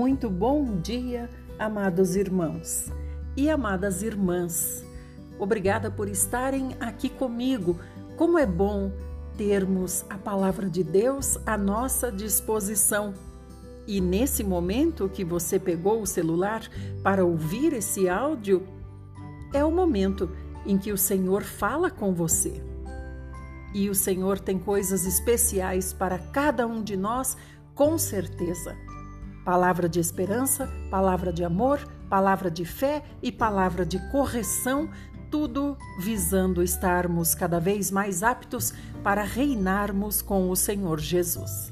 Muito bom dia, amados irmãos e amadas irmãs. Obrigada por estarem aqui comigo. Como é bom termos a palavra de Deus à nossa disposição. E nesse momento que você pegou o celular para ouvir esse áudio, é o momento em que o Senhor fala com você. E o Senhor tem coisas especiais para cada um de nós, com certeza. Palavra de esperança, palavra de amor, palavra de fé e palavra de correção, tudo visando estarmos cada vez mais aptos para reinarmos com o Senhor Jesus.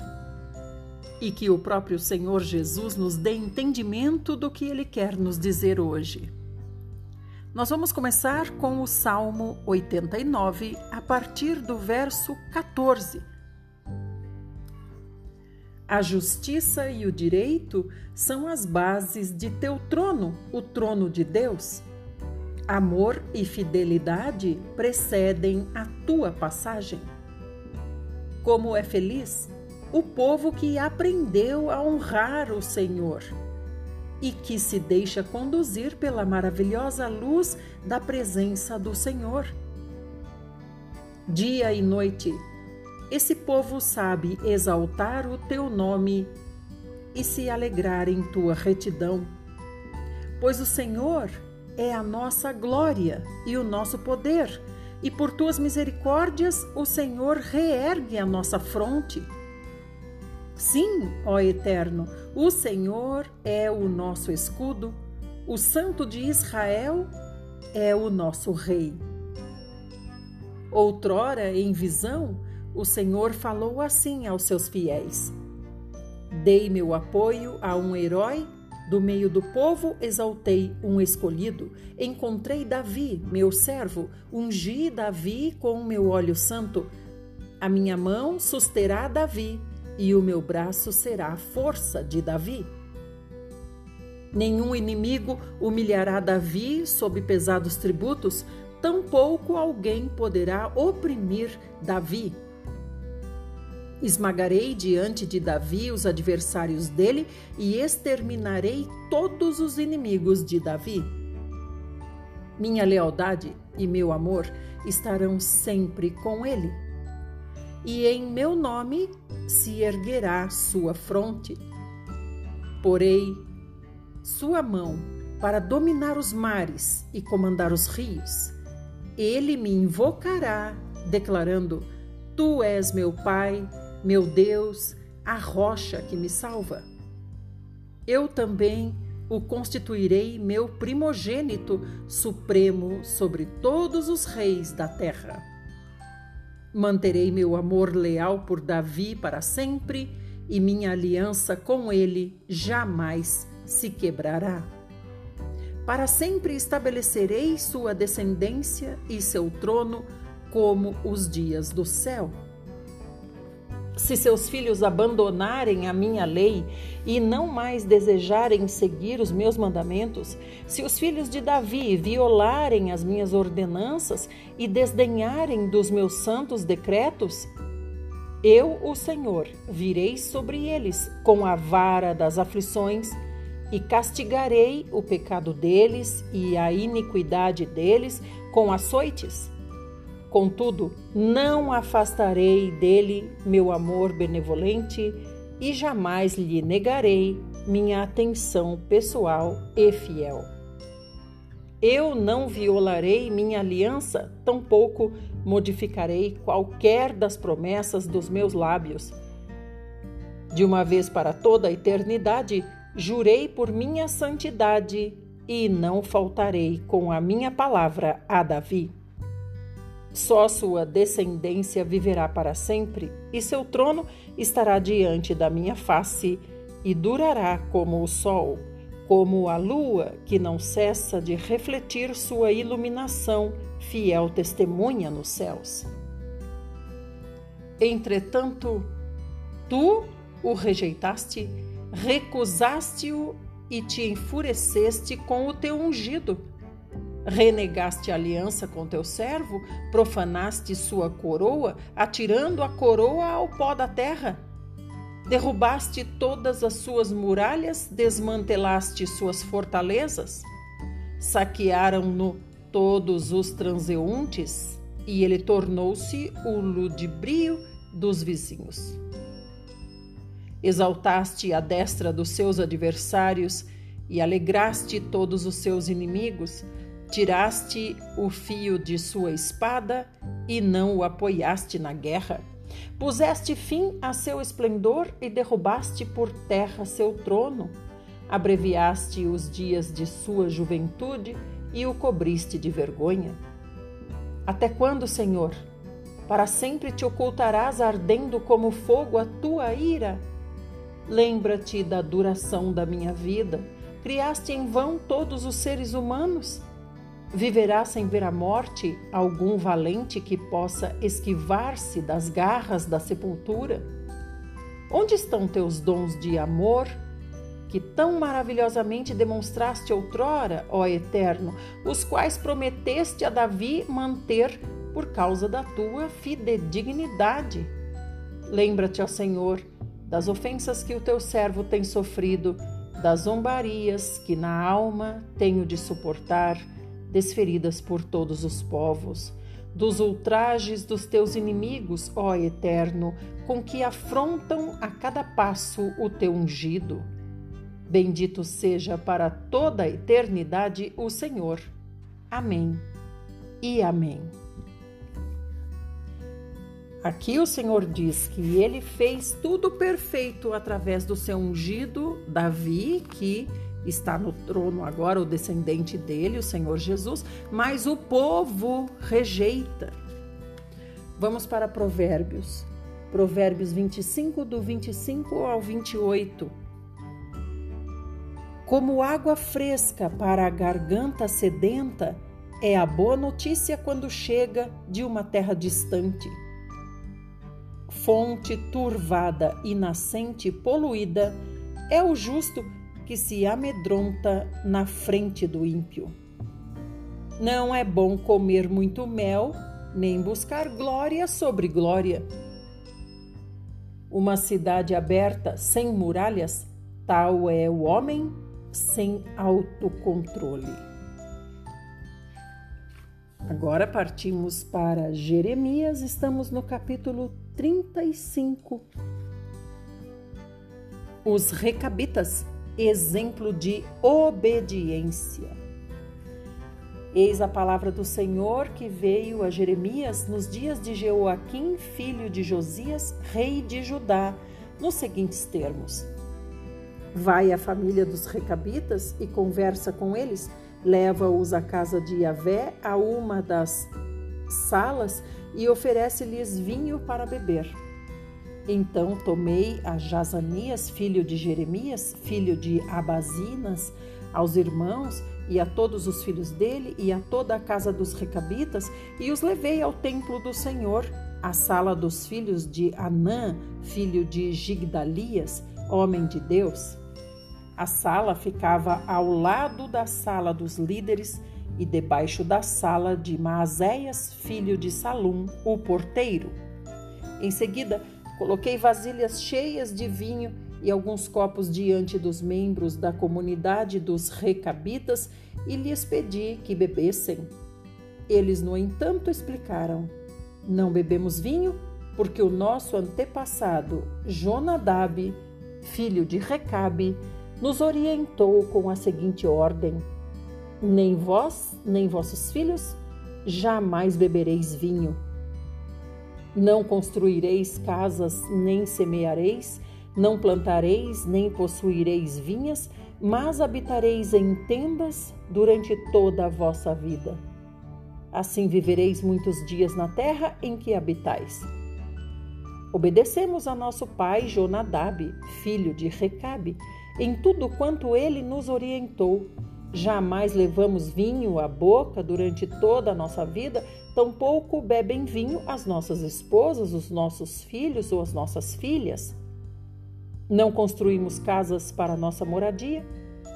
E que o próprio Senhor Jesus nos dê entendimento do que ele quer nos dizer hoje. Nós vamos começar com o Salmo 89, a partir do verso 14 a justiça e o direito são as bases de teu trono, o trono de Deus. Amor e fidelidade precedem a tua passagem. Como é feliz o povo que aprendeu a honrar o Senhor e que se deixa conduzir pela maravilhosa luz da presença do Senhor. Dia e noite esse povo sabe exaltar o teu nome e se alegrar em tua retidão. Pois o Senhor é a nossa glória e o nosso poder, e por tuas misericórdias o Senhor reergue a nossa fronte. Sim, ó Eterno, o Senhor é o nosso escudo, o Santo de Israel é o nosso Rei. Outrora, em visão, o Senhor falou assim aos seus fiéis: Dei meu apoio a um herói, do meio do povo exaltei um escolhido. Encontrei Davi, meu servo, ungi Davi com o meu óleo santo. A minha mão susterá Davi, e o meu braço será a força de Davi. Nenhum inimigo humilhará Davi sob pesados tributos, tampouco alguém poderá oprimir Davi. Esmagarei diante de Davi os adversários dele e exterminarei todos os inimigos de Davi. Minha lealdade e meu amor estarão sempre com ele. E em meu nome se erguerá sua fronte. Porei sua mão para dominar os mares e comandar os rios. Ele me invocará, declarando: Tu és meu Pai meu Deus, a rocha que me salva. Eu também o constituirei meu primogênito supremo sobre todos os reis da terra. Manterei meu amor leal por Davi para sempre e minha aliança com ele jamais se quebrará. Para sempre estabelecerei sua descendência e seu trono como os dias do céu se seus filhos abandonarem a minha lei e não mais desejarem seguir os meus mandamentos, se os filhos de Davi violarem as minhas ordenanças e desdenharem dos meus santos decretos, eu, o Senhor, virei sobre eles com a vara das aflições e castigarei o pecado deles e a iniquidade deles com açoites Contudo, não afastarei dele meu amor benevolente e jamais lhe negarei minha atenção pessoal e fiel. Eu não violarei minha aliança, tampouco modificarei qualquer das promessas dos meus lábios. De uma vez para toda a eternidade, jurei por minha santidade e não faltarei com a minha palavra a Davi. Só sua descendência viverá para sempre, e seu trono estará diante da minha face e durará como o sol, como a lua que não cessa de refletir sua iluminação, fiel testemunha nos céus. Entretanto, tu o rejeitaste, recusaste-o e te enfureceste com o teu ungido Renegaste a aliança com teu servo, profanaste sua coroa, atirando a coroa ao pó da terra. Derrubaste todas as suas muralhas, desmantelaste suas fortalezas? Saquearam-no todos os transeuntes e ele tornou-se o ludibrio dos vizinhos. Exaltaste a destra dos seus adversários e alegraste todos os seus inimigos, tiraste o fio de sua espada e não o apoiaste na guerra. Puseste fim a seu esplendor e derrubaste por terra seu trono. Abreviaste os dias de sua juventude e o cobriste de vergonha. Até quando, Senhor? Para sempre te ocultarás ardendo como fogo a tua ira? Lembra-te da duração da minha vida. Criaste em vão todos os seres humanos? Viverá sem ver a morte algum valente que possa esquivar-se das garras da sepultura? Onde estão teus dons de amor, que tão maravilhosamente demonstraste outrora, ó Eterno, os quais prometeste a Davi manter por causa da tua fidedignidade? Lembra-te, ó Senhor, das ofensas que o teu servo tem sofrido, das zombarias que na alma tenho de suportar, desferidas por todos os povos, dos ultrajes dos teus inimigos, ó Eterno, com que afrontam a cada passo o teu ungido. Bendito seja para toda a eternidade o Senhor. Amém e amém. Aqui o Senhor diz que ele fez tudo perfeito através do seu ungido Davi, que está no trono agora, o descendente dele, o Senhor Jesus, mas o povo rejeita. Vamos para Provérbios. Provérbios 25, do 25 ao 28. Como água fresca para a garganta sedenta, é a boa notícia quando chega de uma terra distante fonte turvada e nascente poluída, é o justo que se amedronta na frente do ímpio. Não é bom comer muito mel, nem buscar glória sobre glória. Uma cidade aberta sem muralhas, tal é o homem sem autocontrole. Agora partimos para Jeremias, estamos no capítulo 35. Os recabitas, exemplo de obediência. Eis a palavra do Senhor que veio a Jeremias nos dias de Jeoaquim, filho de Josias, rei de Judá, nos seguintes termos: Vai à família dos recabitas e conversa com eles, leva-os à casa de Yahvé, a uma das salas e oferece-lhes vinho para beber. Então tomei a Jazanias, filho de Jeremias, filho de Abazinas, aos irmãos e a todos os filhos dele e a toda a casa dos recabitas e os levei ao templo do Senhor, à sala dos filhos de Anã, filho de Gigdalias, homem de Deus. A sala ficava ao lado da sala dos líderes e debaixo da sala de Maazéias, filho de Salum, o porteiro. Em seguida, coloquei vasilhas cheias de vinho e alguns copos diante dos membros da comunidade dos recabitas e lhes pedi que bebessem. Eles, no entanto, explicaram: Não bebemos vinho porque o nosso antepassado Jonadab, filho de Recabe, nos orientou com a seguinte ordem: nem vós, nem vossos filhos jamais bebereis vinho. Não construireis casas, nem semeareis, não plantareis, nem possuireis vinhas, mas habitareis em tendas durante toda a vossa vida. Assim vivereis muitos dias na terra em que habitais. Obedecemos a nosso pai Jonadab, filho de Recabe, em tudo quanto ele nos orientou Jamais levamos vinho à boca durante toda a nossa vida, tampouco bebem vinho as nossas esposas, os nossos filhos ou as nossas filhas. Não construímos casas para nossa moradia,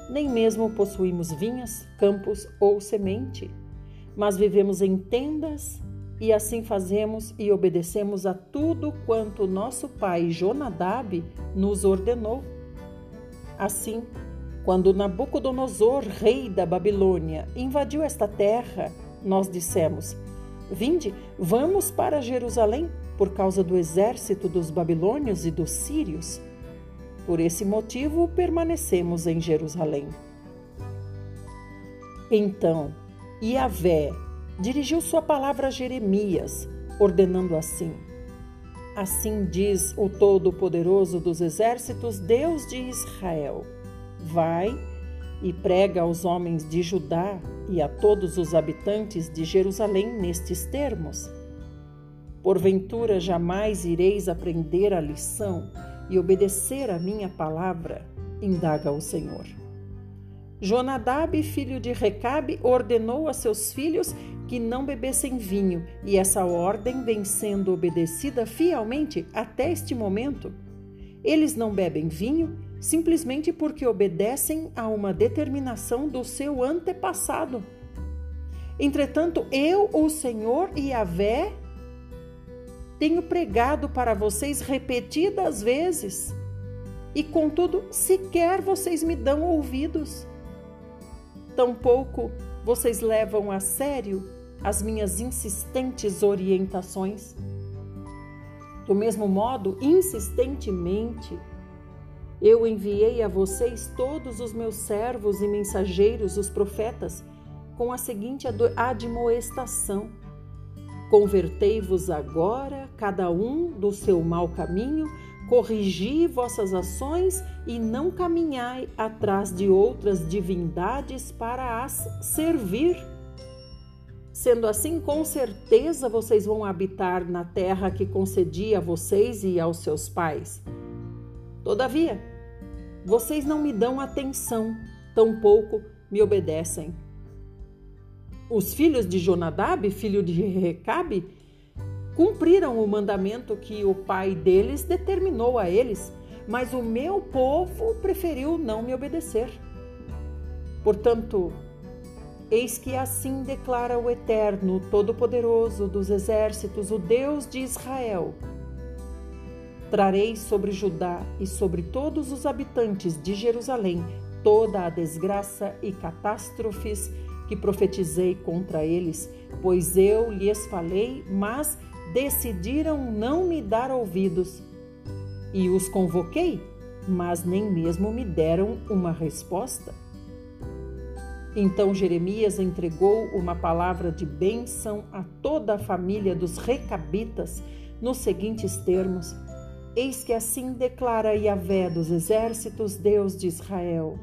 nem mesmo possuímos vinhas, campos ou semente, mas vivemos em tendas e assim fazemos e obedecemos a tudo quanto nosso pai Jonadab nos ordenou. Assim, quando Nabucodonosor, rei da Babilônia, invadiu esta terra, nós dissemos: Vinde, vamos para Jerusalém por causa do exército dos babilônios e dos sírios. Por esse motivo, permanecemos em Jerusalém. Então, Yahvé dirigiu sua palavra a Jeremias, ordenando assim: Assim diz o Todo-Poderoso dos Exércitos, Deus de Israel: Vai e prega aos homens de Judá e a todos os habitantes de Jerusalém nestes termos. Porventura jamais ireis aprender a lição e obedecer a minha palavra, indaga o Senhor. Jonadab, filho de Recabe, ordenou a seus filhos que não bebessem vinho, e essa ordem vem sendo obedecida fielmente até este momento. Eles não bebem vinho simplesmente porque obedecem a uma determinação do seu antepassado. Entretanto, eu, o Senhor e a Vé, tenho pregado para vocês repetidas vezes, e contudo, sequer vocês me dão ouvidos. Tampouco vocês levam a sério as minhas insistentes orientações. Do mesmo modo, insistentemente, eu enviei a vocês todos os meus servos e mensageiros, os profetas, com a seguinte admoestação: Convertei-vos agora, cada um do seu mau caminho, corrigi vossas ações e não caminhai atrás de outras divindades para as servir. Sendo assim, com certeza vocês vão habitar na terra que concedi a vocês e aos seus pais. Todavia, vocês não me dão atenção, tampouco me obedecem. Os filhos de Jonadab, filho de Recabe, cumpriram o mandamento que o pai deles determinou a eles, mas o meu povo preferiu não me obedecer. Portanto, eis que assim declara o Eterno, Todo-Poderoso dos Exércitos, o Deus de Israel: Trarei sobre Judá e sobre todos os habitantes de Jerusalém toda a desgraça e catástrofes que profetizei contra eles, pois eu lhes falei, mas decidiram não me dar ouvidos. E os convoquei, mas nem mesmo me deram uma resposta. Então Jeremias entregou uma palavra de bênção a toda a família dos recabitas nos seguintes termos: Eis que assim declara Yahvé dos exércitos, Deus de Israel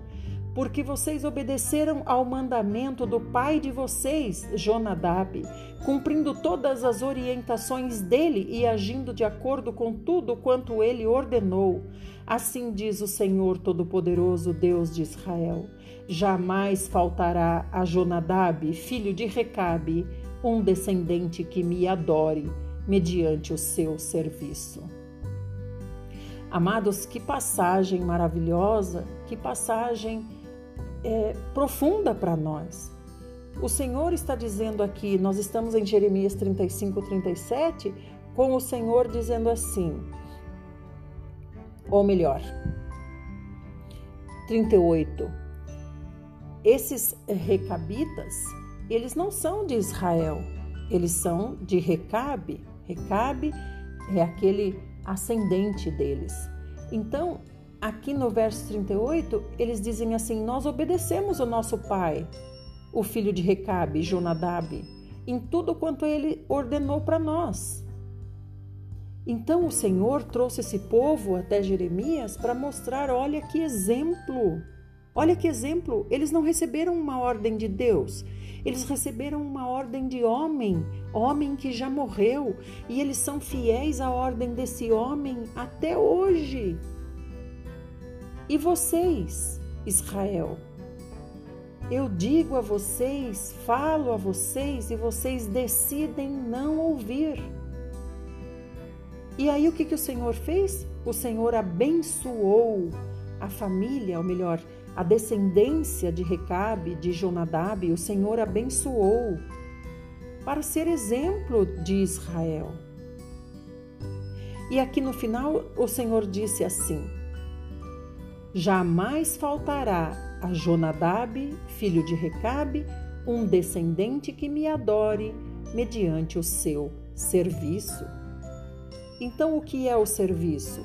porque vocês obedeceram ao mandamento do pai de vocês, Jonadab, cumprindo todas as orientações dele e agindo de acordo com tudo quanto ele ordenou. Assim diz o Senhor Todo-Poderoso, Deus de Israel: Jamais faltará a Jonadab, filho de Recabe, um descendente que me adore mediante o seu serviço. Amados, que passagem maravilhosa, que passagem é, profunda para nós. O Senhor está dizendo aqui, nós estamos em Jeremias 35, 37, com o Senhor dizendo assim, ou melhor, 38. Esses recabitas, eles não são de Israel, eles são de Recabe. Recabe é aquele ascendente deles. Então, aqui no verso 38, eles dizem assim: Nós obedecemos o nosso pai, o filho de Recabe, Jonadab, em tudo quanto ele ordenou para nós. Então o Senhor trouxe esse povo até Jeremias para mostrar: olha que exemplo, olha que exemplo. Eles não receberam uma ordem de Deus, eles receberam uma ordem de homem, homem que já morreu, e eles são fiéis à ordem desse homem até hoje. E vocês, Israel? Eu digo a vocês, falo a vocês e vocês decidem não ouvir. E aí o que, que o Senhor fez? O Senhor abençoou a família, ou melhor, a descendência de Recabe, de Jonadab, o Senhor abençoou para ser exemplo de Israel. E aqui no final o Senhor disse assim: Jamais faltará a Jonadab, filho de Recabe, um descendente que me adore mediante o seu serviço. Então, o que é o serviço?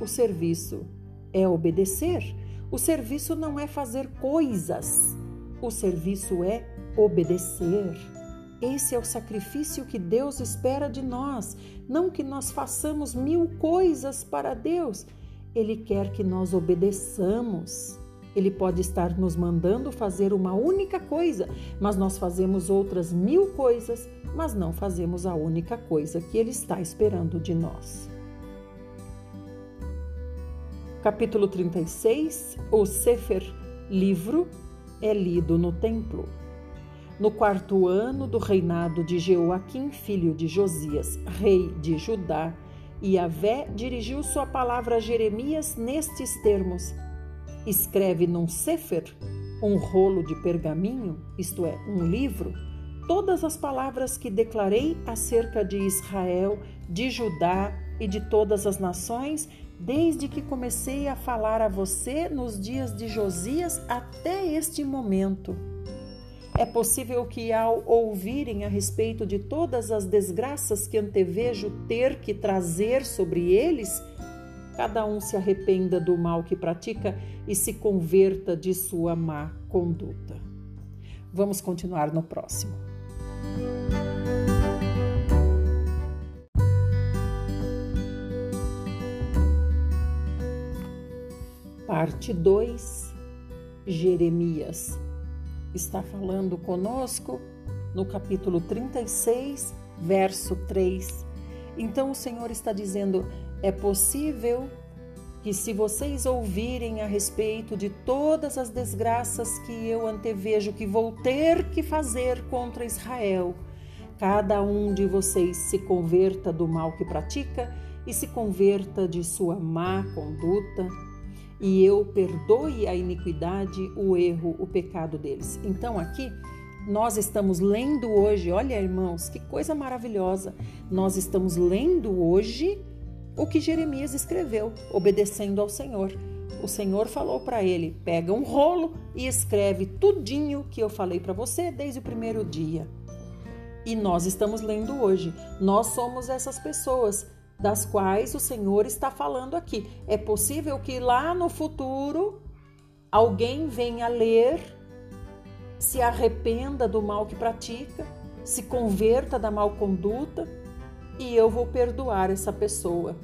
O serviço é obedecer. O serviço não é fazer coisas. O serviço é obedecer. Esse é o sacrifício que Deus espera de nós, não que nós façamos mil coisas para Deus. Ele quer que nós obedeçamos. Ele pode estar nos mandando fazer uma única coisa, mas nós fazemos outras mil coisas, mas não fazemos a única coisa que Ele está esperando de nós. Capítulo 36 O Sefer Livro é lido no templo. No quarto ano do reinado de Jeoaquim, filho de Josias, rei de Judá, Yahvé dirigiu sua palavra a Jeremias nestes termos: Escreve num sefer, um rolo de pergaminho, isto é, um livro, todas as palavras que declarei acerca de Israel, de Judá e de todas as nações, desde que comecei a falar a você nos dias de Josias até este momento. É possível que, ao ouvirem a respeito de todas as desgraças que antevejo ter que trazer sobre eles, cada um se arrependa do mal que pratica e se converta de sua má conduta. Vamos continuar no próximo. Parte 2 Jeremias está falando conosco no capítulo 36, verso 3. Então o Senhor está dizendo: é possível que, se vocês ouvirem a respeito de todas as desgraças que eu antevejo que vou ter que fazer contra Israel, cada um de vocês se converta do mal que pratica e se converta de sua má conduta e eu perdoe a iniquidade, o erro, o pecado deles. Então aqui nós estamos lendo hoje, olha irmãos, que coisa maravilhosa. Nós estamos lendo hoje o que Jeremias escreveu, obedecendo ao Senhor. O Senhor falou para ele: pega um rolo e escreve tudinho que eu falei para você desde o primeiro dia. E nós estamos lendo hoje. Nós somos essas pessoas das quais o Senhor está falando aqui. É possível que lá no futuro alguém venha ler, se arrependa do mal que pratica, se converta da mal conduta e eu vou perdoar essa pessoa.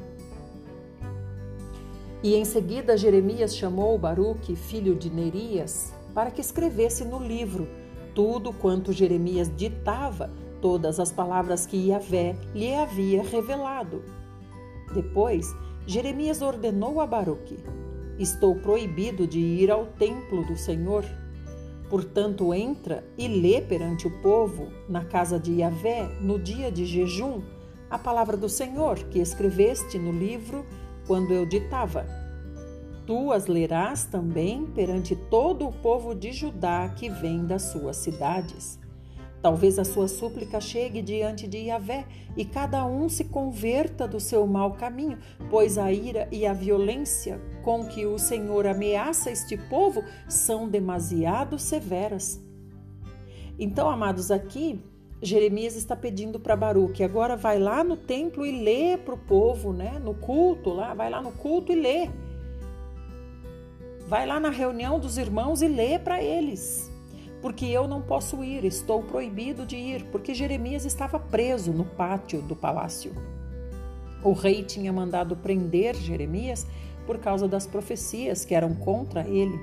E em seguida Jeremias chamou Baruque, filho de Nerias, para que escrevesse no livro tudo quanto Jeremias ditava, todas as palavras que Yahvé lhe havia revelado. Depois, Jeremias ordenou a Baruque: Estou proibido de ir ao templo do Senhor. Portanto, entra e lê perante o povo, na casa de Yahvé, no dia de jejum, a palavra do Senhor que escreveste no livro quando eu ditava. Tu as lerás também perante todo o povo de Judá que vem das suas cidades. Talvez a sua súplica chegue diante de Yahvé e cada um se converta do seu mau caminho, pois a ira e a violência com que o Senhor ameaça este povo são demasiado severas. Então, amados, aqui Jeremias está pedindo para Baruque, agora vai lá no templo e lê para o povo, né? No culto lá, vai lá no culto e lê. Vai lá na reunião dos irmãos e lê para eles porque eu não posso ir, estou proibido de ir, porque Jeremias estava preso no pátio do palácio. O rei tinha mandado prender Jeremias por causa das profecias que eram contra ele.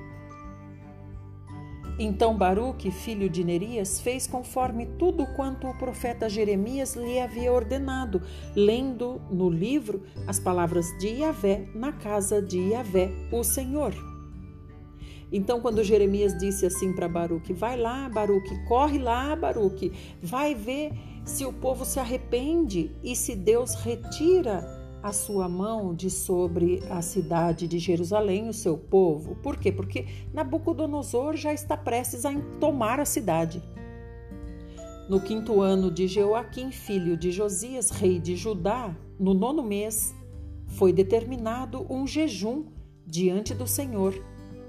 Então Baruque, filho de Nerias, fez conforme tudo quanto o profeta Jeremias lhe havia ordenado, lendo no livro as palavras de Yahvé na casa de Yahvé, o Senhor. Então, quando Jeremias disse assim para Baruque: Vai lá, Baruque, corre lá, Baruque, vai ver se o povo se arrepende e se Deus retira a sua mão de sobre a cidade de Jerusalém, o seu povo. Por quê? Porque Nabucodonosor já está prestes a tomar a cidade. No quinto ano de Joaquim, filho de Josias, rei de Judá, no nono mês, foi determinado um jejum diante do Senhor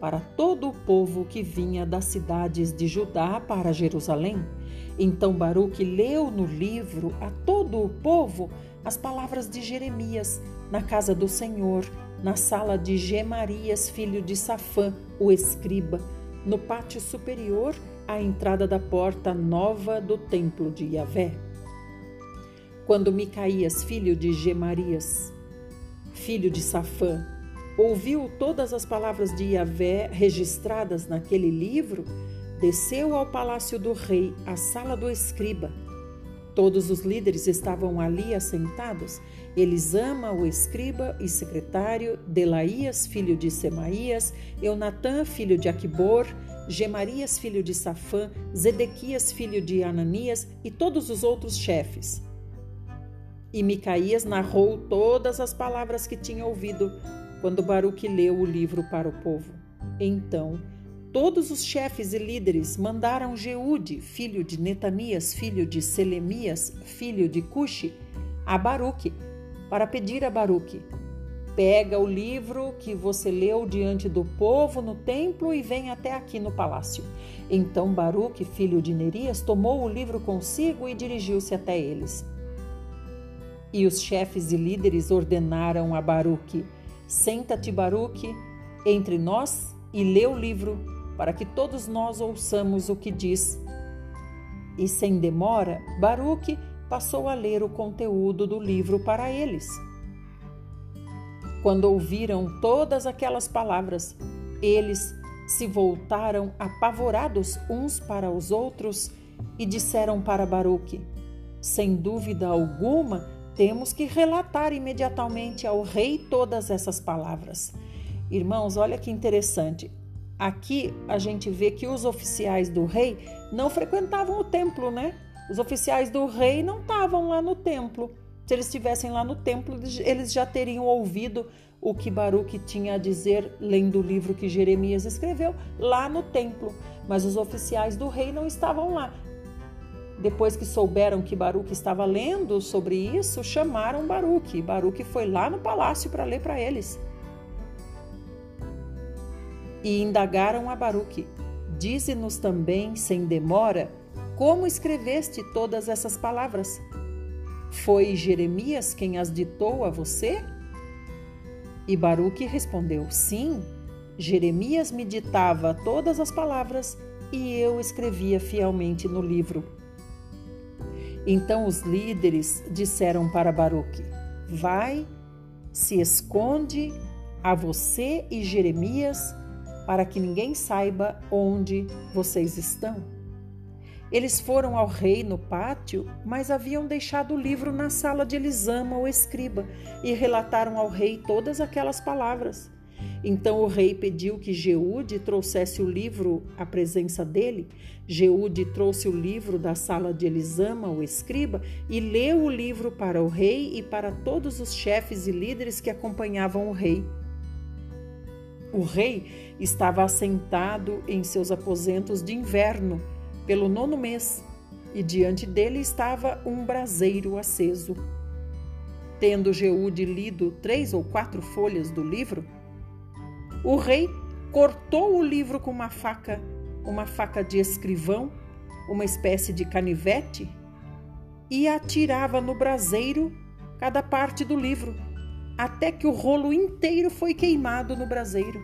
para todo o povo que vinha das cidades de Judá para Jerusalém. Então Baruque leu no livro a todo o povo as palavras de Jeremias na casa do Senhor, na sala de Gemarias, filho de Safã, o escriba, no pátio superior à entrada da porta nova do templo de Yahvé. Quando Micaías, filho de Gemarias, filho de Safã, ouviu todas as palavras de Yahvé registradas naquele livro, desceu ao palácio do rei, à sala do escriba. Todos os líderes estavam ali assentados. Elisama, o escriba e secretário, Delaías, filho de Semaías, Eunatã, filho de Aquibor, Gemarias, filho de Safã, Zedequias, filho de Ananias e todos os outros chefes. E Micaías narrou todas as palavras que tinha ouvido quando Baruque leu o livro para o povo. Então, todos os chefes e líderes mandaram Jeude, filho de Netanias, filho de Selemias, filho de Cuxi, a Baruque, para pedir a Baruque: Pega o livro que você leu diante do povo no templo e vem até aqui no palácio. Então Baruque, filho de Nerias, tomou o livro consigo e dirigiu-se até eles. E os chefes e líderes ordenaram a Baruque: Senta-te, Baruque, entre nós e lê o livro, para que todos nós ouçamos o que diz. E sem demora, Baruque passou a ler o conteúdo do livro para eles. Quando ouviram todas aquelas palavras, eles se voltaram apavorados uns para os outros e disseram para Baruque: Sem dúvida alguma, temos que relatar imediatamente ao rei todas essas palavras. Irmãos, olha que interessante. Aqui a gente vê que os oficiais do rei não frequentavam o templo, né? Os oficiais do rei não estavam lá no templo. Se eles estivessem lá no templo, eles já teriam ouvido o que Baruque tinha a dizer lendo o livro que Jeremias escreveu lá no templo. Mas os oficiais do rei não estavam lá. Depois que souberam que Baruque estava lendo sobre isso, chamaram Baruque. Baruque foi lá no palácio para ler para eles. E indagaram a Baruque: Dize-nos também, sem demora, como escreveste todas essas palavras? Foi Jeremias quem as ditou a você? E Baruque respondeu: Sim, Jeremias me ditava todas as palavras e eu escrevia fielmente no livro. Então os líderes disseram para Baruque: Vai, se esconde a você e Jeremias, para que ninguém saiba onde vocês estão. Eles foram ao rei no pátio, mas haviam deixado o livro na sala de Elisama, o escriba, e relataram ao rei todas aquelas palavras. Então o rei pediu que Jeude trouxesse o livro à presença dele. Jeude trouxe o livro da sala de Elisama, o escriba, e leu o livro para o rei e para todos os chefes e líderes que acompanhavam o rei. O rei estava assentado em seus aposentos de inverno, pelo nono mês, e diante dele estava um braseiro aceso. Tendo Jeude lido três ou quatro folhas do livro, o rei cortou o livro com uma faca, uma faca de escrivão, uma espécie de canivete, e atirava no braseiro cada parte do livro, até que o rolo inteiro foi queimado no braseiro.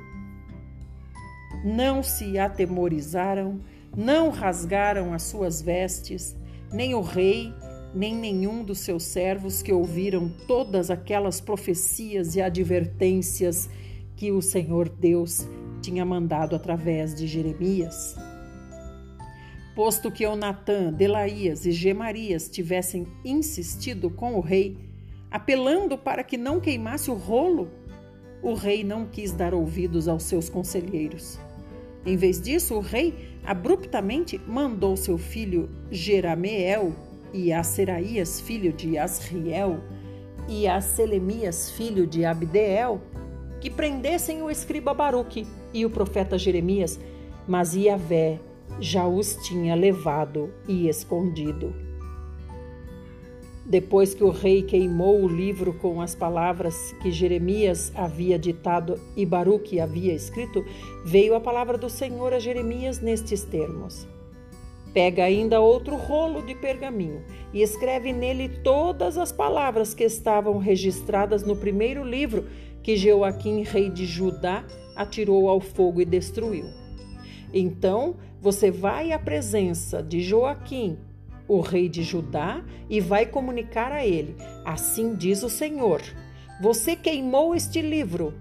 Não se atemorizaram, não rasgaram as suas vestes, nem o rei, nem nenhum dos seus servos que ouviram todas aquelas profecias e advertências que o Senhor Deus tinha mandado através de Jeremias. Posto que Onatã, Delaías e Gemarias tivessem insistido com o rei, apelando para que não queimasse o rolo, o rei não quis dar ouvidos aos seus conselheiros. Em vez disso, o rei abruptamente mandou seu filho Jerameel e a Seraías, filho de Asriel, e a Selemias, filho de Abdeel, que prendessem o escriba Baruque e o profeta Jeremias, mas Iavé já os tinha levado e escondido. Depois que o rei queimou o livro com as palavras que Jeremias havia ditado e Baruque havia escrito, veio a palavra do Senhor a Jeremias nestes termos: Pega ainda outro rolo de pergaminho e escreve nele todas as palavras que estavam registradas no primeiro livro que Joaquim, rei de Judá, atirou ao fogo e destruiu. Então você vai à presença de Joaquim, o rei de Judá, e vai comunicar a ele: Assim diz o Senhor: Você queimou este livro.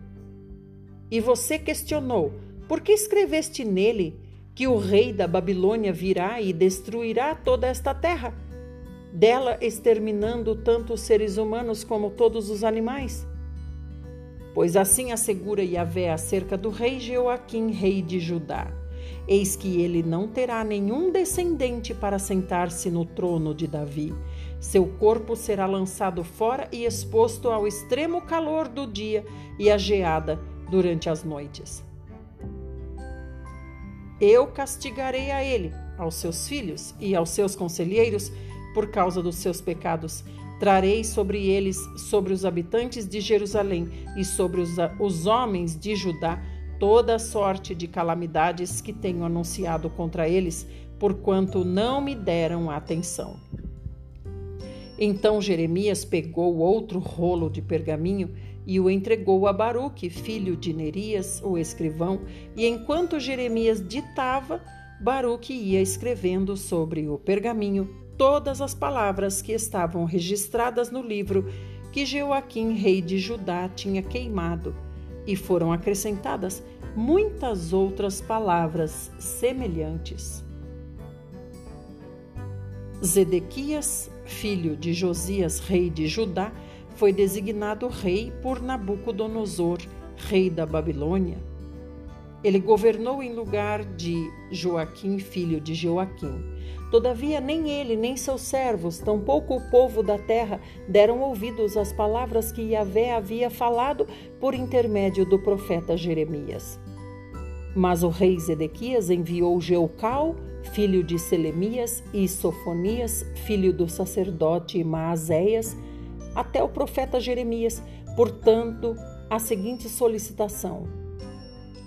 E você questionou: Por que escreveste nele que o rei da Babilônia virá e destruirá toda esta terra, dela exterminando tanto os seres humanos como todos os animais? Pois assim assegura Yahvé acerca do rei Jeoaquim, rei de Judá. Eis que ele não terá nenhum descendente para sentar-se no trono de Davi. Seu corpo será lançado fora e exposto ao extremo calor do dia e à geada durante as noites. Eu castigarei a ele, aos seus filhos e aos seus conselheiros, por causa dos seus pecados. Trarei sobre eles, sobre os habitantes de Jerusalém e sobre os, os homens de Judá, toda sorte de calamidades que tenho anunciado contra eles, porquanto não me deram atenção. Então Jeremias pegou outro rolo de pergaminho e o entregou a Baruque, filho de Nerias, o escrivão, e enquanto Jeremias ditava, Baruque ia escrevendo sobre o pergaminho todas as palavras que estavam registradas no livro que Joaquim, rei de Judá, tinha queimado, e foram acrescentadas muitas outras palavras semelhantes. Zedequias, filho de Josias, rei de Judá, foi designado rei por Nabucodonosor, rei da Babilônia. Ele governou em lugar de Joaquim, filho de Joaquim. Todavia, nem ele, nem seus servos, tampouco o povo da terra, deram ouvidos às palavras que Yahvé havia falado por intermédio do profeta Jeremias. Mas o rei Zedequias enviou Jeucal, filho de Selemias, e Sofonias, filho do sacerdote Maazéias, até o profeta Jeremias, portanto, a seguinte solicitação: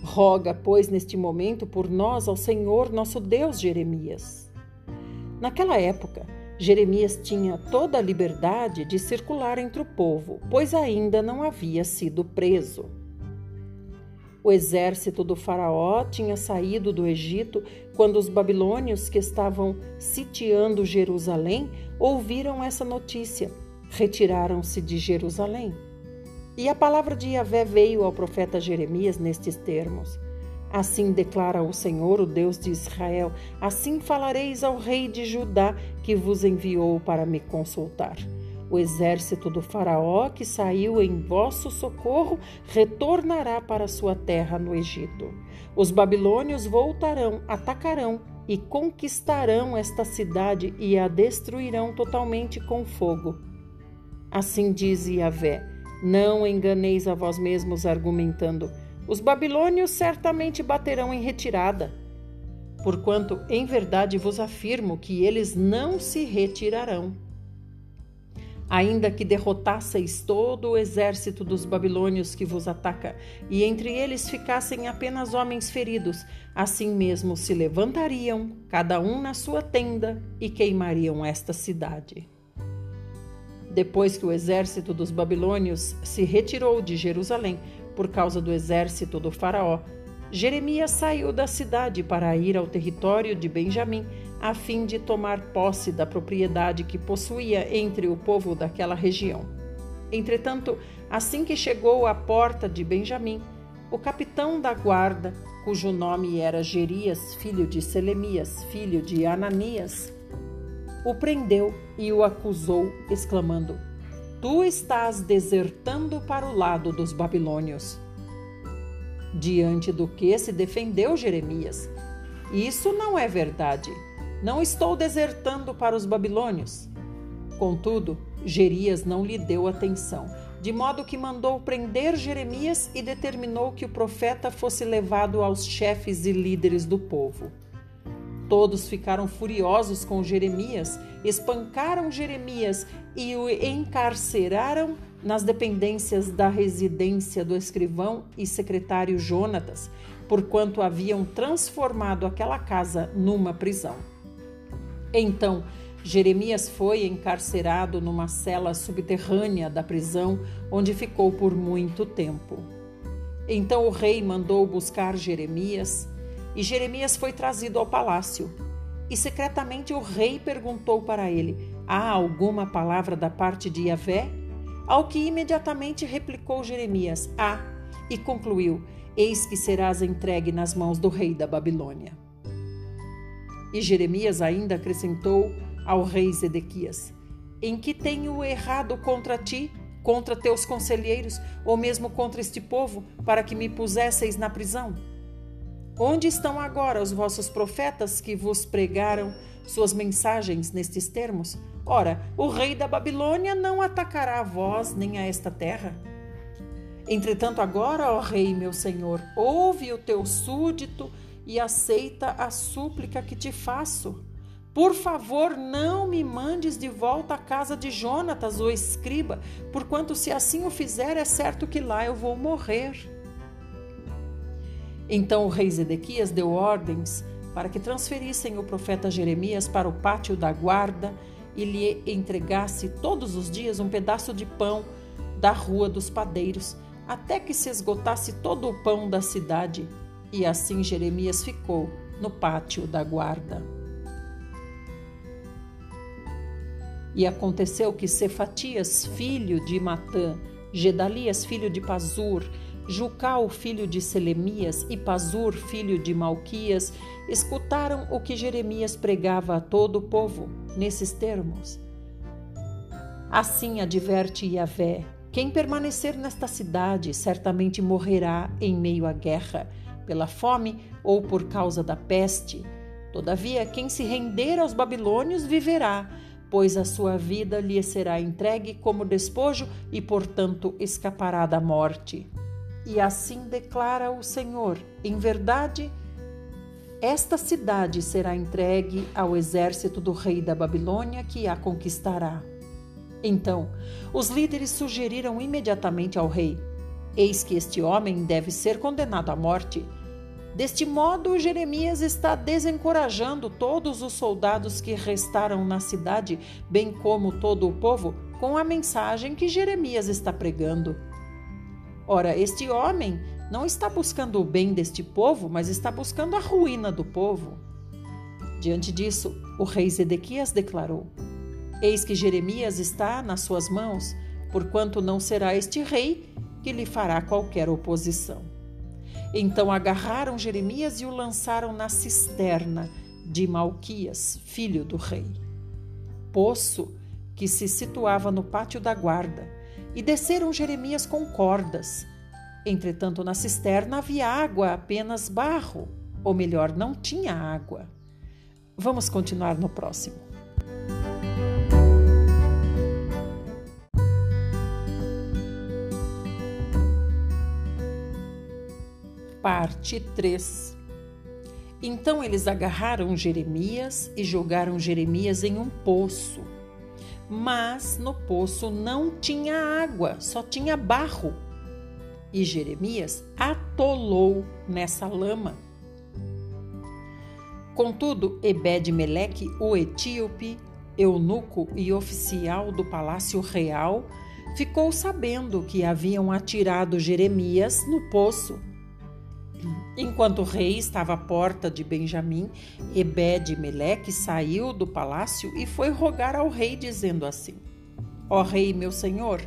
Roga, pois, neste momento por nós ao Senhor nosso Deus, Jeremias. Naquela época, Jeremias tinha toda a liberdade de circular entre o povo, pois ainda não havia sido preso. O exército do Faraó tinha saído do Egito quando os babilônios que estavam sitiando Jerusalém ouviram essa notícia retiraram-se de Jerusalém. E a palavra de Yahvé veio ao profeta Jeremias nestes termos: Assim declara o Senhor, o Deus de Israel: Assim falareis ao rei de Judá que vos enviou para me consultar. O exército do Faraó que saiu em vosso socorro retornará para sua terra no Egito. Os babilônios voltarão, atacarão e conquistarão esta cidade e a destruirão totalmente com fogo. Assim diz Yahvé: Não enganeis a vós mesmos argumentando: Os babilônios certamente baterão em retirada. Porquanto, em verdade vos afirmo que eles não se retirarão. Ainda que derrotasseis todo o exército dos babilônios que vos ataca, e entre eles ficassem apenas homens feridos, assim mesmo se levantariam, cada um na sua tenda, e queimariam esta cidade. Depois que o exército dos babilônios se retirou de Jerusalém por causa do exército do Faraó, Jeremias saiu da cidade para ir ao território de Benjamim, a fim de tomar posse da propriedade que possuía entre o povo daquela região. Entretanto, assim que chegou à porta de Benjamim, o capitão da guarda, cujo nome era Gerias, filho de Selemias, filho de Ananias, o prendeu e o acusou, exclamando: Tu estás desertando para o lado dos babilônios. Diante do que se defendeu Jeremias: Isso não é verdade. Não estou desertando para os babilônios. Contudo, Jerias não lhe deu atenção, de modo que mandou prender Jeremias e determinou que o profeta fosse levado aos chefes e líderes do povo. Todos ficaram furiosos com Jeremias, espancaram Jeremias e o encarceraram nas dependências da residência do escrivão e secretário Jonatas, porquanto haviam transformado aquela casa numa prisão. Então, Jeremias foi encarcerado numa cela subterrânea da prisão, onde ficou por muito tempo. Então o rei mandou buscar Jeremias, e Jeremias foi trazido ao palácio. E secretamente o rei perguntou para ele: Há alguma palavra da parte de Yahvé? Ao que imediatamente replicou Jeremias: Há, e concluiu: Eis que serás entregue nas mãos do rei da Babilônia. E Jeremias ainda acrescentou ao rei Zedequias: Em que tenho errado contra ti, contra teus conselheiros, ou mesmo contra este povo, para que me pusesseis na prisão? Onde estão agora os vossos profetas que vos pregaram suas mensagens nestes termos? Ora, o rei da Babilônia não atacará a vós nem a esta terra. Entretanto, agora, ó rei, meu senhor, ouve o teu súdito e aceita a súplica que te faço. Por favor, não me mandes de volta à casa de Jonatas, o escriba, porquanto se assim o fizer, é certo que lá eu vou morrer. Então o rei Zedequias deu ordens para que transferissem o profeta Jeremias para o pátio da guarda e lhe entregasse todos os dias um pedaço de pão da rua dos padeiros, até que se esgotasse todo o pão da cidade. E assim Jeremias ficou no pátio da guarda. E aconteceu que Cefatias, filho de Matã, Gedalias, filho de Pazur, Jucal, filho de Selemias, e Pazur, filho de Malquias, escutaram o que Jeremias pregava a todo o povo, nesses termos. Assim adverte Yahvé: quem permanecer nesta cidade certamente morrerá em meio à guerra, pela fome ou por causa da peste. Todavia, quem se render aos babilônios viverá, pois a sua vida lhe será entregue como despojo e, portanto, escapará da morte. E assim declara o Senhor: em verdade, esta cidade será entregue ao exército do rei da Babilônia que a conquistará. Então, os líderes sugeriram imediatamente ao rei: Eis que este homem deve ser condenado à morte. Deste modo, Jeremias está desencorajando todos os soldados que restaram na cidade, bem como todo o povo, com a mensagem que Jeremias está pregando. Ora, este homem não está buscando o bem deste povo, mas está buscando a ruína do povo. Diante disso, o rei Zedequias declarou: Eis que Jeremias está nas suas mãos, porquanto não será este rei que lhe fará qualquer oposição. Então agarraram Jeremias e o lançaram na cisterna de Malquias, filho do rei, poço que se situava no pátio da guarda e desceram Jeremias com cordas. Entretanto, na cisterna havia água, apenas barro, ou melhor, não tinha água. Vamos continuar no próximo. Parte 3 Então eles agarraram Jeremias e jogaram Jeremias em um poço mas no poço não tinha água, só tinha barro. E Jeremias atolou nessa lama. Contudo, Ebed-Meleque, o etíope, eunuco e oficial do palácio real, ficou sabendo que haviam atirado Jeremias no poço Enquanto o rei estava à porta de Benjamim, Ebed-Meleque saiu do palácio e foi rogar ao rei, dizendo assim: Ó rei, meu senhor,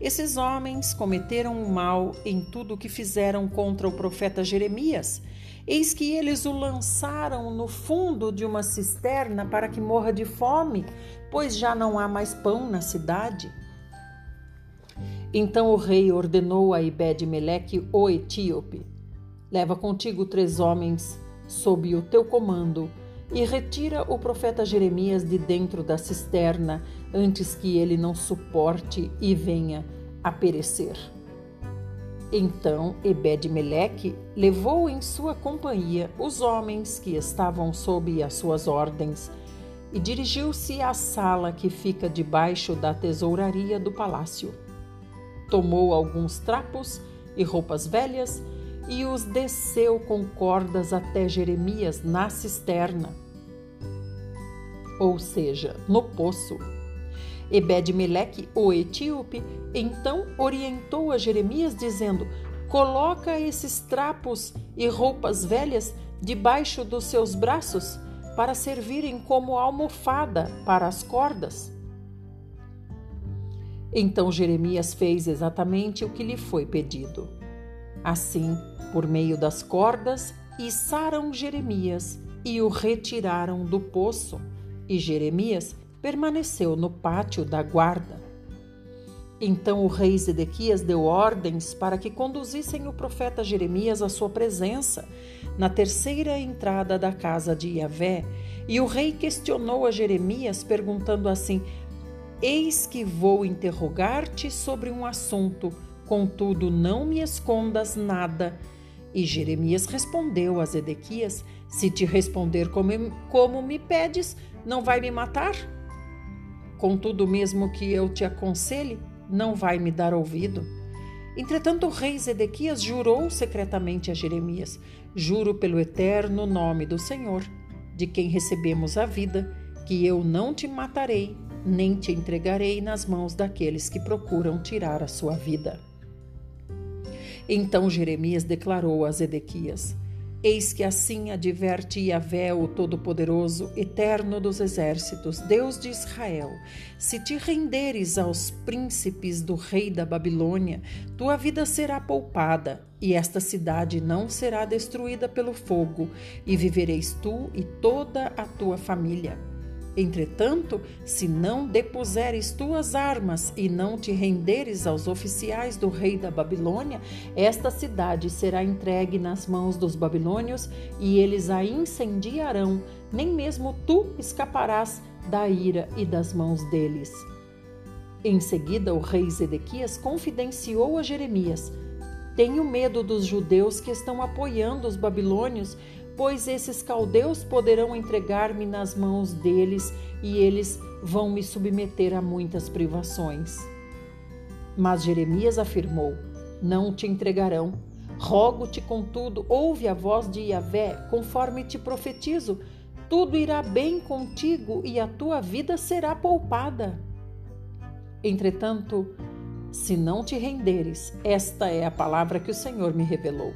esses homens cometeram o mal em tudo o que fizeram contra o profeta Jeremias. Eis que eles o lançaram no fundo de uma cisterna para que morra de fome, pois já não há mais pão na cidade. Então o rei ordenou a Ebed-Meleque, o etíope: Leva contigo três homens sob o teu comando e retira o profeta Jeremias de dentro da cisterna antes que ele não suporte e venha a perecer. Então Ebed-Meleque levou em sua companhia os homens que estavam sob as suas ordens e dirigiu-se à sala que fica debaixo da tesouraria do palácio. Tomou alguns trapos e roupas velhas e os desceu com cordas até Jeremias na cisterna, ou seja, no poço. Ebed-Meleque, o etíope, então orientou a Jeremias, dizendo: Coloca esses trapos e roupas velhas debaixo dos seus braços, para servirem como almofada para as cordas. Então Jeremias fez exatamente o que lhe foi pedido. Assim, por meio das cordas, içaram Jeremias e o retiraram do poço, e Jeremias permaneceu no pátio da guarda. Então o rei Zedequias deu ordens para que conduzissem o profeta Jeremias à sua presença, na terceira entrada da casa de Yahvé, e o rei questionou a Jeremias, perguntando assim: Eis que vou interrogar-te sobre um assunto, contudo não me escondas nada. E Jeremias respondeu a Zedequias: Se te responder como, como me pedes, não vai me matar? Contudo, mesmo que eu te aconselhe, não vai me dar ouvido. Entretanto, o rei Zedequias jurou secretamente a Jeremias: Juro pelo eterno nome do Senhor, de quem recebemos a vida, que eu não te matarei, nem te entregarei nas mãos daqueles que procuram tirar a sua vida. Então Jeremias declarou a Zedequias: Eis que assim adverte Yahvé, o Todo-Poderoso, eterno dos exércitos, Deus de Israel: se te renderes aos príncipes do rei da Babilônia, tua vida será poupada, e esta cidade não será destruída pelo fogo, e vivereis tu e toda a tua família. Entretanto, se não depuseres tuas armas e não te renderes aos oficiais do rei da Babilônia, esta cidade será entregue nas mãos dos babilônios e eles a incendiarão, nem mesmo tu escaparás da ira e das mãos deles. Em seguida, o rei Zedequias confidenciou a Jeremias: Tenho medo dos judeus que estão apoiando os babilônios pois esses caldeus poderão entregar-me nas mãos deles e eles vão me submeter a muitas privações. Mas Jeremias afirmou: Não te entregarão. Rogo-te, contudo, ouve a voz de Yahvé, conforme te profetizo. Tudo irá bem contigo e a tua vida será poupada. Entretanto, se não te renderes, esta é a palavra que o Senhor me revelou.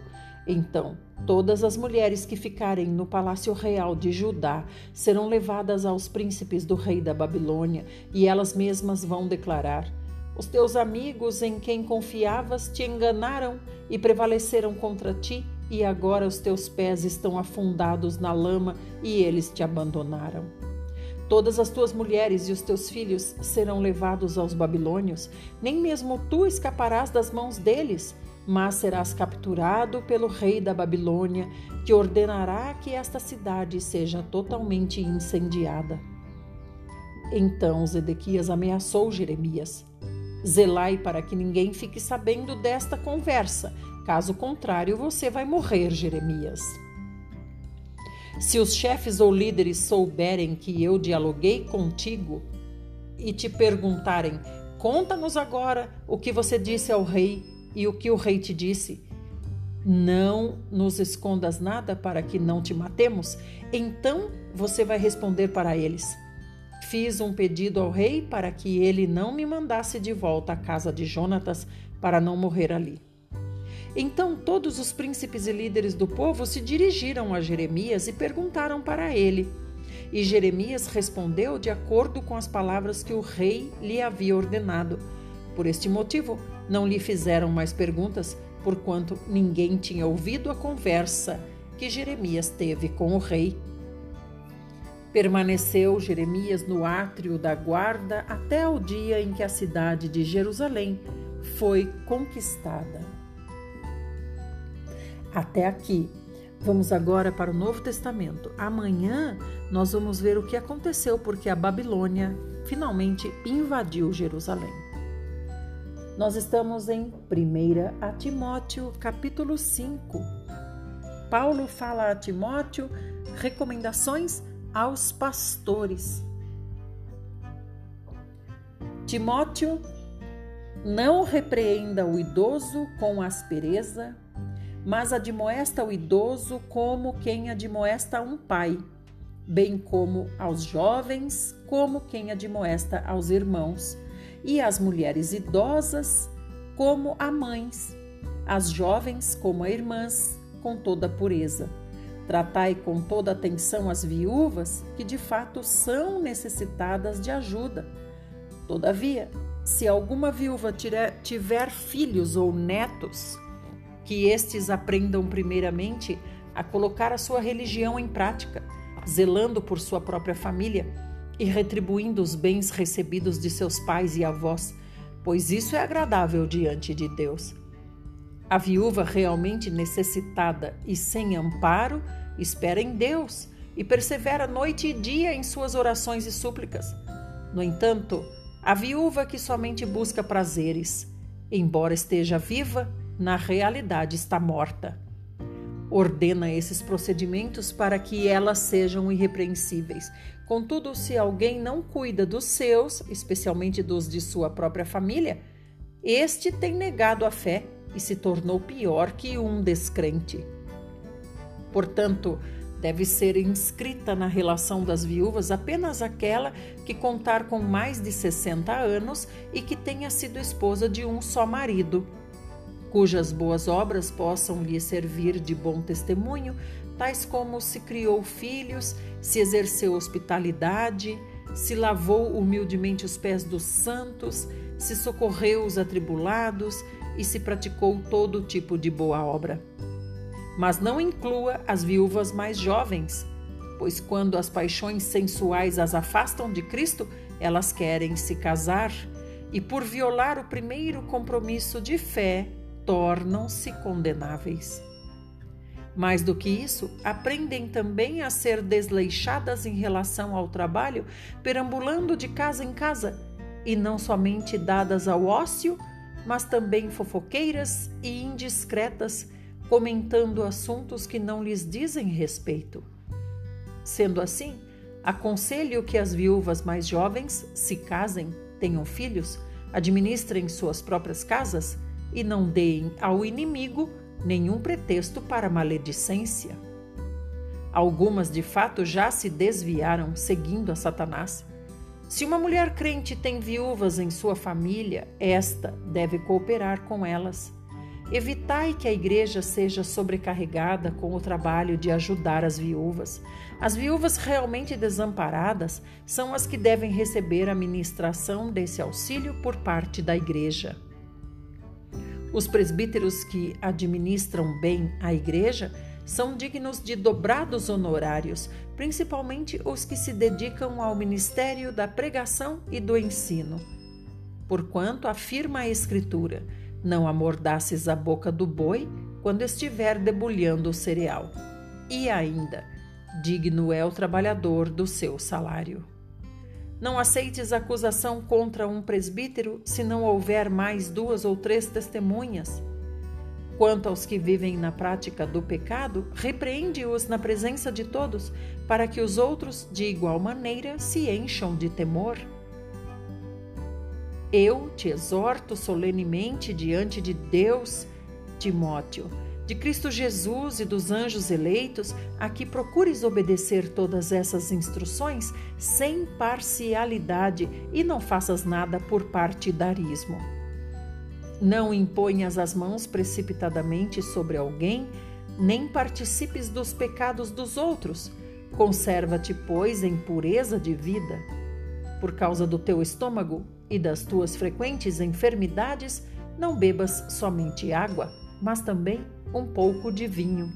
Então, todas as mulheres que ficarem no palácio real de Judá serão levadas aos príncipes do rei da Babilônia, e elas mesmas vão declarar: Os teus amigos em quem confiavas te enganaram e prevaleceram contra ti, e agora os teus pés estão afundados na lama e eles te abandonaram. Todas as tuas mulheres e os teus filhos serão levados aos babilônios, nem mesmo tu escaparás das mãos deles mas serás capturado pelo rei da Babilônia, que ordenará que esta cidade seja totalmente incendiada. Então Zedequias ameaçou Jeremias: Zelai para que ninguém fique sabendo desta conversa, caso contrário, você vai morrer, Jeremias. Se os chefes ou líderes souberem que eu dialoguei contigo e te perguntarem: Conta-nos agora o que você disse ao rei e o que o rei te disse? Não nos escondas nada para que não te matemos? Então você vai responder para eles: Fiz um pedido ao rei para que ele não me mandasse de volta à casa de Jonatas para não morrer ali. Então todos os príncipes e líderes do povo se dirigiram a Jeremias e perguntaram para ele. E Jeremias respondeu de acordo com as palavras que o rei lhe havia ordenado. Por este motivo, não lhe fizeram mais perguntas, porquanto ninguém tinha ouvido a conversa que Jeremias teve com o rei. Permaneceu Jeremias no átrio da guarda até o dia em que a cidade de Jerusalém foi conquistada. Até aqui. Vamos agora para o Novo Testamento. Amanhã nós vamos ver o que aconteceu porque a Babilônia finalmente invadiu Jerusalém. Nós estamos em 1 Timóteo, capítulo 5. Paulo fala a Timóteo recomendações aos pastores. Timóteo, não repreenda o idoso com aspereza, mas admoesta o idoso como quem admoesta um pai, bem como aos jovens, como quem admoesta aos irmãos e as mulheres idosas como a mães, as jovens como a irmãs, com toda pureza. Tratai com toda atenção as viúvas que de fato são necessitadas de ajuda. Todavia, se alguma viúva tiver filhos ou netos, que estes aprendam primeiramente a colocar a sua religião em prática, zelando por sua própria família e retribuindo os bens recebidos de seus pais e avós, pois isso é agradável diante de Deus. A viúva realmente necessitada e sem amparo espera em Deus e persevera noite e dia em suas orações e súplicas. No entanto, a viúva que somente busca prazeres, embora esteja viva, na realidade está morta. Ordena esses procedimentos para que elas sejam irrepreensíveis, Contudo, se alguém não cuida dos seus, especialmente dos de sua própria família, este tem negado a fé e se tornou pior que um descrente. Portanto, deve ser inscrita na relação das viúvas apenas aquela que contar com mais de 60 anos e que tenha sido esposa de um só marido, cujas boas obras possam lhe servir de bom testemunho tais como se criou filhos, se exerceu hospitalidade, se lavou humildemente os pés dos santos, se socorreu os atribulados e se praticou todo tipo de boa obra. Mas não inclua as viúvas mais jovens, pois quando as paixões sensuais as afastam de Cristo, elas querem se casar e, por violar o primeiro compromisso de fé, tornam-se condenáveis. Mais do que isso, aprendem também a ser desleixadas em relação ao trabalho, perambulando de casa em casa, e não somente dadas ao ócio, mas também fofoqueiras e indiscretas, comentando assuntos que não lhes dizem respeito. Sendo assim, aconselho que as viúvas mais jovens se casem, tenham filhos, administrem suas próprias casas e não deem ao inimigo nenhum pretexto para maledicência. Algumas, de fato, já se desviaram seguindo a Satanás. Se uma mulher crente tem viúvas em sua família, esta deve cooperar com elas. Evitai que a igreja seja sobrecarregada com o trabalho de ajudar as viúvas. As viúvas realmente desamparadas são as que devem receber a ministração desse auxílio por parte da igreja. Os presbíteros que administram bem a igreja são dignos de dobrados honorários, principalmente os que se dedicam ao ministério da pregação e do ensino. Porquanto afirma a Escritura: não amordaces a boca do boi quando estiver debulhando o cereal. E ainda, digno é o trabalhador do seu salário. Não aceites acusação contra um presbítero se não houver mais duas ou três testemunhas. Quanto aos que vivem na prática do pecado, repreende-os na presença de todos, para que os outros, de igual maneira, se encham de temor. Eu te exorto solenemente diante de Deus, Timóteo de Cristo Jesus e dos anjos eleitos, a que procures obedecer todas essas instruções sem parcialidade e não faças nada por partidarismo. Não imponhas as mãos precipitadamente sobre alguém, nem participes dos pecados dos outros. Conserva-te, pois, em pureza de vida. Por causa do teu estômago e das tuas frequentes enfermidades, não bebas somente água, mas também um pouco de vinho.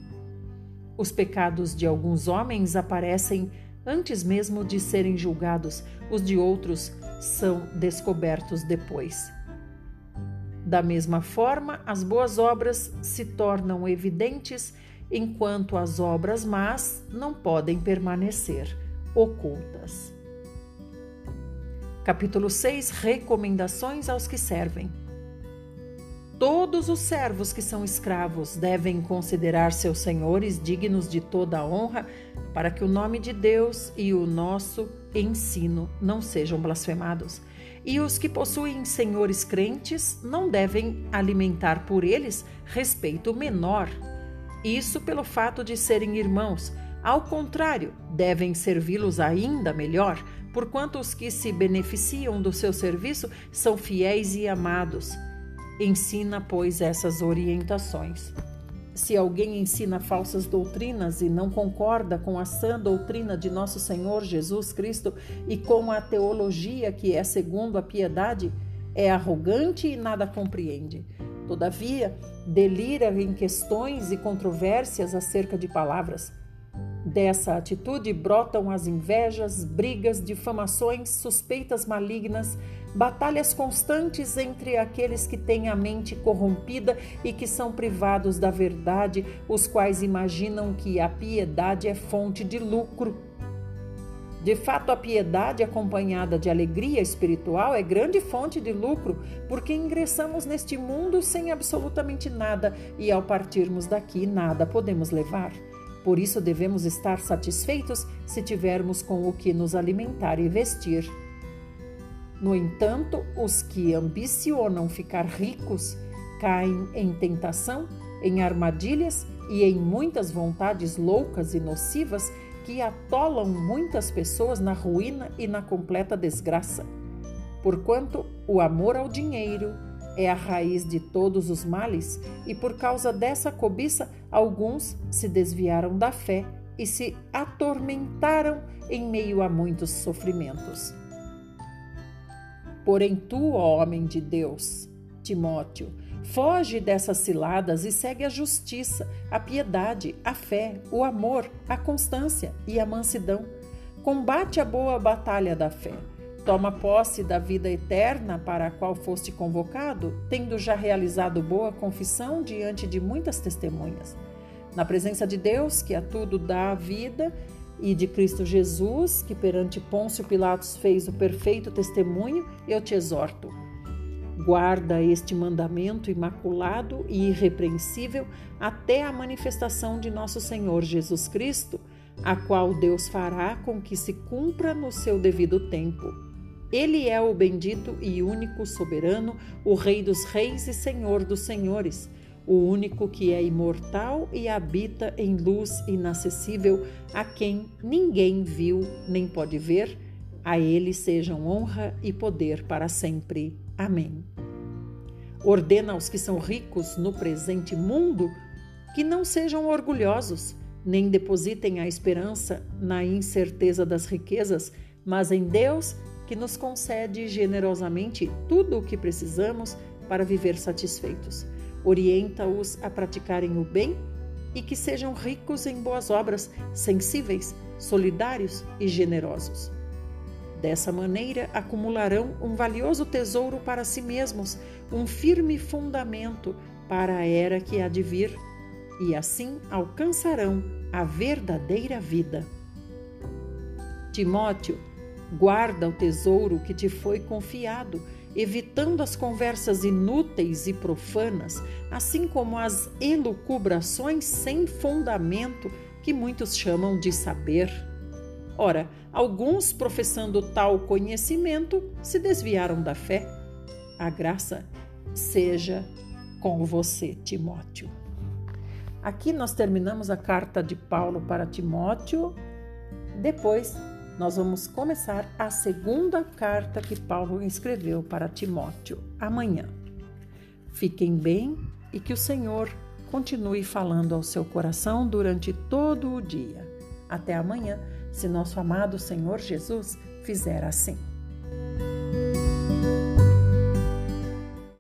Os pecados de alguns homens aparecem antes mesmo de serem julgados, os de outros são descobertos depois. Da mesma forma, as boas obras se tornam evidentes, enquanto as obras más não podem permanecer ocultas. Capítulo 6 Recomendações aos que servem. Todos os servos que são escravos devem considerar seus senhores dignos de toda a honra, para que o nome de Deus e o nosso ensino não sejam blasfemados. E os que possuem senhores crentes não devem alimentar por eles respeito menor. Isso pelo fato de serem irmãos. Ao contrário, devem servi-los ainda melhor, porquanto os que se beneficiam do seu serviço são fiéis e amados. Ensina, pois, essas orientações. Se alguém ensina falsas doutrinas e não concorda com a sã doutrina de nosso Senhor Jesus Cristo e com a teologia que é segundo a piedade, é arrogante e nada compreende. Todavia, delira em questões e controvérsias acerca de palavras. Dessa atitude brotam as invejas, brigas, difamações, suspeitas malignas, batalhas constantes entre aqueles que têm a mente corrompida e que são privados da verdade, os quais imaginam que a piedade é fonte de lucro. De fato, a piedade acompanhada de alegria espiritual é grande fonte de lucro, porque ingressamos neste mundo sem absolutamente nada e ao partirmos daqui nada podemos levar. Por isso devemos estar satisfeitos se tivermos com o que nos alimentar e vestir. No entanto, os que ambicionam ficar ricos caem em tentação, em armadilhas e em muitas vontades loucas e nocivas que atolam muitas pessoas na ruína e na completa desgraça. Porquanto o amor ao dinheiro, é a raiz de todos os males, e por causa dessa cobiça, alguns se desviaram da fé e se atormentaram em meio a muitos sofrimentos. Porém, tu, homem de Deus, Timóteo, foge dessas ciladas e segue a justiça, a piedade, a fé, o amor, a constância e a mansidão. Combate a boa batalha da fé Toma posse da vida eterna para a qual foste convocado, tendo já realizado boa confissão diante de muitas testemunhas. Na presença de Deus, que a tudo dá a vida, e de Cristo Jesus, que perante Pôncio Pilatos fez o perfeito testemunho, eu te exorto. Guarda este mandamento imaculado e irrepreensível até a manifestação de nosso Senhor Jesus Cristo, a qual Deus fará com que se cumpra no seu devido tempo ele é o bendito e único soberano, o Rei dos Reis e Senhor dos Senhores, o único que é imortal e habita em luz inacessível, a quem ninguém viu nem pode ver. A ele sejam honra e poder para sempre. Amém. Ordena aos que são ricos no presente mundo que não sejam orgulhosos, nem depositem a esperança na incerteza das riquezas, mas em Deus que nos concede generosamente tudo o que precisamos para viver satisfeitos. Orienta-os a praticarem o bem e que sejam ricos em boas obras, sensíveis, solidários e generosos. Dessa maneira, acumularão um valioso tesouro para si mesmos, um firme fundamento para a era que há de vir, e assim alcançarão a verdadeira vida. Timóteo Guarda o tesouro que te foi confiado, evitando as conversas inúteis e profanas, assim como as elucubrações sem fundamento que muitos chamam de saber. Ora, alguns, professando tal conhecimento, se desviaram da fé. A graça seja com você, Timóteo. Aqui nós terminamos a carta de Paulo para Timóteo. Depois nós vamos começar a segunda carta que Paulo escreveu para Timóteo amanhã. Fiquem bem e que o Senhor continue falando ao seu coração durante todo o dia. Até amanhã, se nosso amado Senhor Jesus fizer assim.